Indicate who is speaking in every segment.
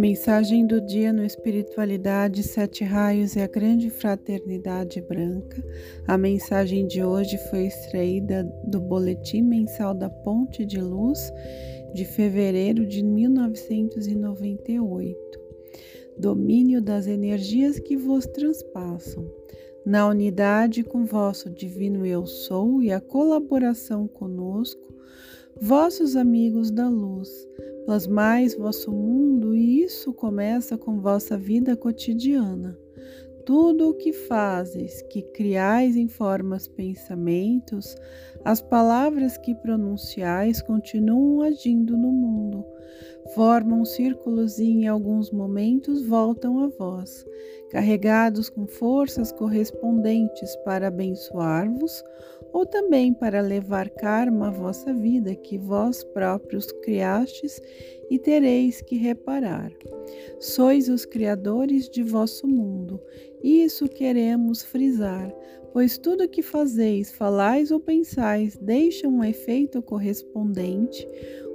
Speaker 1: Mensagem do dia no Espiritualidade, Sete Raios e a Grande Fraternidade Branca. A mensagem de hoje foi extraída do Boletim Mensal da Ponte de Luz de fevereiro de 1998. Domínio das energias que vos transpassam. Na unidade com vosso Divino Eu Sou e a colaboração conosco, vossos amigos da luz, plasmais vosso mundo e isso começa com vossa vida cotidiana. Tudo o que fazes, que criais em formas pensamentos, as palavras que pronunciais continuam agindo no mundo, formam círculos e em alguns momentos voltam a vós, carregados com forças correspondentes para abençoar-vos ou também para levar karma à vossa vida que vós próprios criastes e tereis que reparar. Sois os criadores de vosso mundo, isso queremos frisar, pois tudo que fazeis, falais ou pensais deixa um efeito correspondente,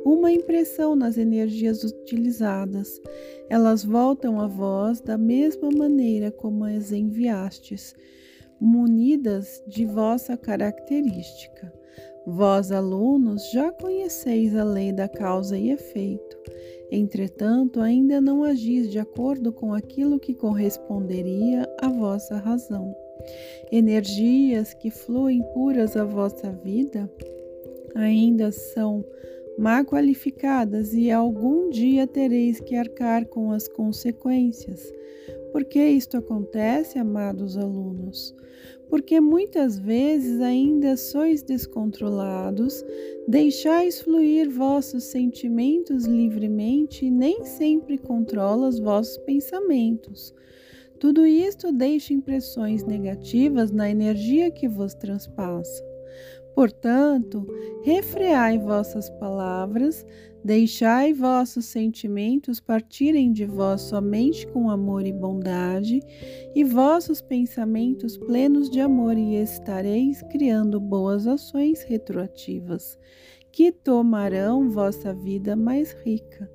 Speaker 1: uma impressão nas energias utilizadas. Elas voltam a vós da mesma maneira como as enviastes munidas de vossa característica. Vós, alunos, já conheceis a lei da causa e efeito. Entretanto, ainda não agis de acordo com aquilo que corresponderia à vossa razão. Energias que fluem puras à vossa vida ainda são mal qualificadas e algum dia tereis que arcar com as consequências. Por que isto acontece, amados alunos? Porque muitas vezes ainda sois descontrolados, deixais fluir vossos sentimentos livremente e nem sempre controla os vossos pensamentos. Tudo isto deixa impressões negativas na energia que vos transpassa. Portanto, refreai vossas palavras, deixai vossos sentimentos partirem de vós somente com amor e bondade, e vossos pensamentos plenos de amor, e estareis criando boas ações retroativas, que tomarão vossa vida mais rica.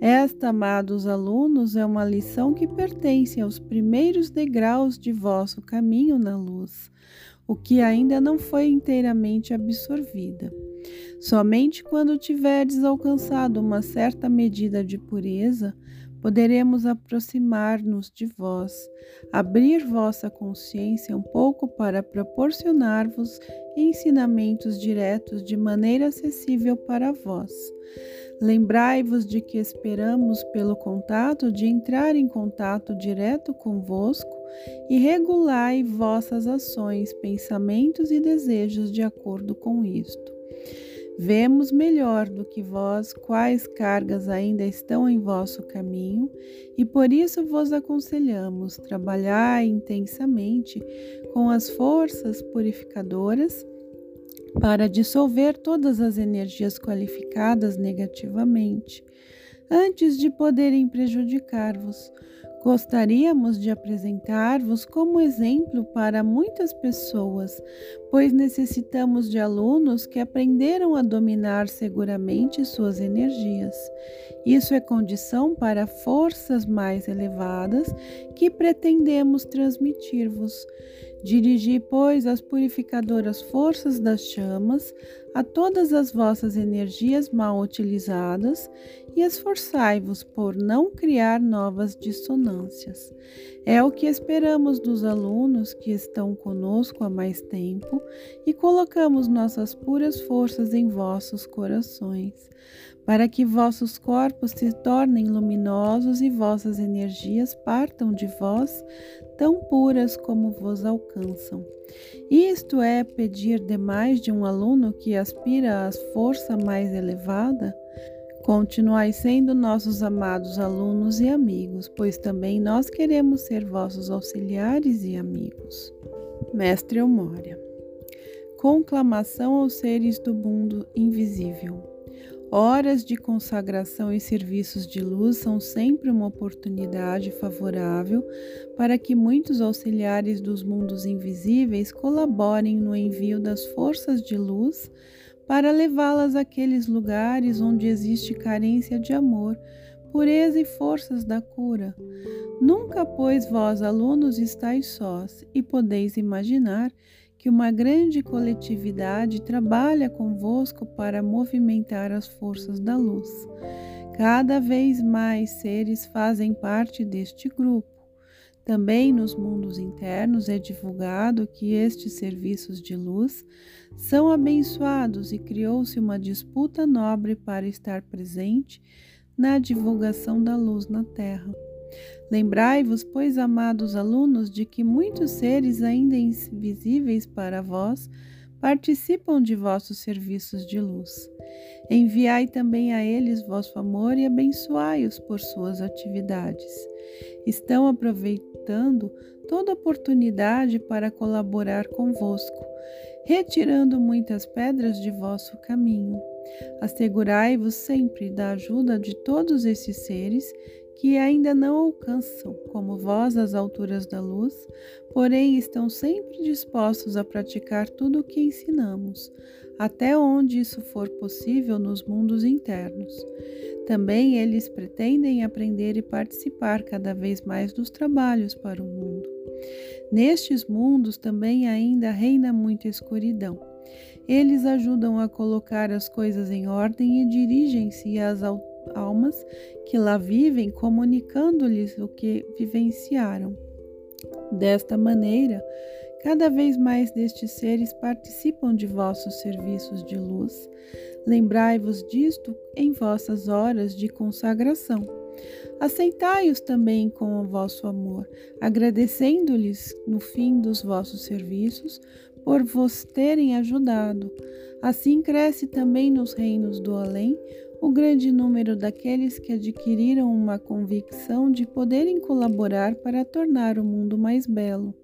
Speaker 1: Esta, amados alunos, é uma lição que pertence aos primeiros degraus de vosso caminho na luz o que ainda não foi inteiramente absorvida. Somente quando tiverdes alcançado uma certa medida de pureza, poderemos aproximar-nos de vós, abrir vossa consciência um pouco para proporcionar-vos ensinamentos diretos de maneira acessível para vós. Lembrai-vos de que esperamos, pelo contato, de entrar em contato direto convosco e regulai vossas ações, pensamentos e desejos de acordo com isto. Vemos melhor do que vós quais cargas ainda estão em vosso caminho, e por isso vos aconselhamos trabalhar intensamente com as forças purificadoras para dissolver todas as energias qualificadas negativamente, antes de poderem prejudicar-vos. Gostaríamos de apresentar-vos como exemplo para muitas pessoas, pois necessitamos de alunos que aprenderam a dominar seguramente suas energias. Isso é condição para forças mais elevadas que pretendemos transmitir-vos. Dirigi, pois, as purificadoras forças das chamas a todas as vossas energias mal utilizadas e esforçai-vos por não criar novas dissonâncias. É o que esperamos dos alunos que estão conosco há mais tempo e colocamos nossas puras forças em vossos corações, para que vossos corpos se tornem luminosos e vossas energias partam de vós tão puras como vos alcançam. Isto é pedir demais de um aluno que aspira à força mais elevada? Continuai sendo nossos amados alunos e amigos, pois também nós queremos ser vossos auxiliares e amigos. Mestre Eumória Conclamação aos seres do mundo invisível. Horas de consagração e serviços de luz são sempre uma oportunidade favorável para que muitos auxiliares dos mundos invisíveis colaborem no envio das forças de luz para levá-las àqueles lugares onde existe carência de amor pureza e forças da cura. Nunca, pois, vós, alunos, estáis sós e podeis imaginar que uma grande coletividade trabalha convosco para movimentar as forças da luz. Cada vez mais seres fazem parte deste grupo. Também nos mundos internos é divulgado que estes serviços de luz são abençoados e criou-se uma disputa nobre para estar presente na divulgação da luz na Terra. Lembrai-vos, pois, amados alunos, de que muitos seres ainda invisíveis para vós participam de vossos serviços de luz. Enviai também a eles vosso amor e abençoai-os por suas atividades. Estão aproveitando toda oportunidade para colaborar convosco, retirando muitas pedras de vosso caminho. Assegurai-vos sempre da ajuda de todos esses seres que ainda não alcançam, como vós, as alturas da luz, porém estão sempre dispostos a praticar tudo o que ensinamos, até onde isso for possível nos mundos internos. Também eles pretendem aprender e participar cada vez mais dos trabalhos para o mundo. Nestes mundos também ainda reina muita escuridão. Eles ajudam a colocar as coisas em ordem e dirigem-se às almas que lá vivem, comunicando-lhes o que vivenciaram. Desta maneira, cada vez mais destes seres participam de vossos serviços de luz. Lembrai-vos disto em vossas horas de consagração. Aceitai-os também com o vosso amor, agradecendo-lhes no fim dos vossos serviços por vos terem ajudado. Assim cresce também nos reinos do além o grande número daqueles que adquiriram uma convicção de poderem colaborar para tornar o mundo mais belo.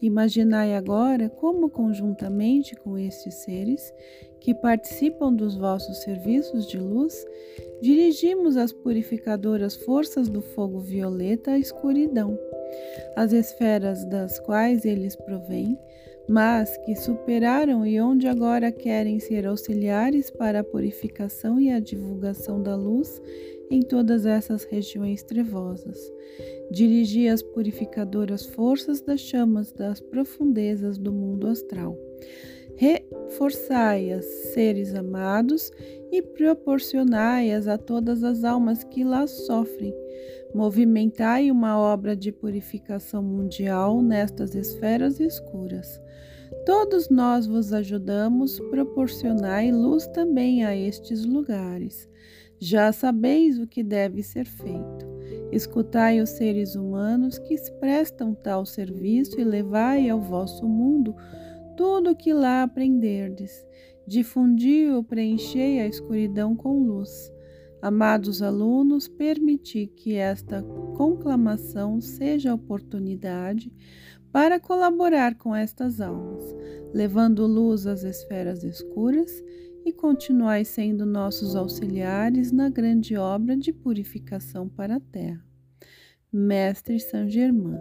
Speaker 1: Imaginai agora como, conjuntamente com estes seres que participam dos vossos serviços de luz, dirigimos as purificadoras forças do fogo violeta à escuridão. As esferas das quais eles provêm mas que superaram e onde agora querem ser auxiliares para a purificação e a divulgação da luz em todas essas regiões trevosas. Dirigi as purificadoras forças das chamas das profundezas do mundo astral. Reforçai-as, seres amados, e proporcionai-as a todas as almas que lá sofrem. Movimentai uma obra de purificação mundial nestas esferas escuras. Todos nós vos ajudamos, proporcionai luz também a estes lugares. Já sabeis o que deve ser feito. Escutai os seres humanos que prestam tal serviço e levai ao vosso mundo tudo o que lá aprenderdes. Difundi-o, preenchei a escuridão com luz. Amados alunos, permiti que esta conclamação seja oportunidade para colaborar com estas almas, levando luz às esferas escuras e continuai sendo nossos auxiliares na grande obra de purificação para a Terra. Mestre Saint Germain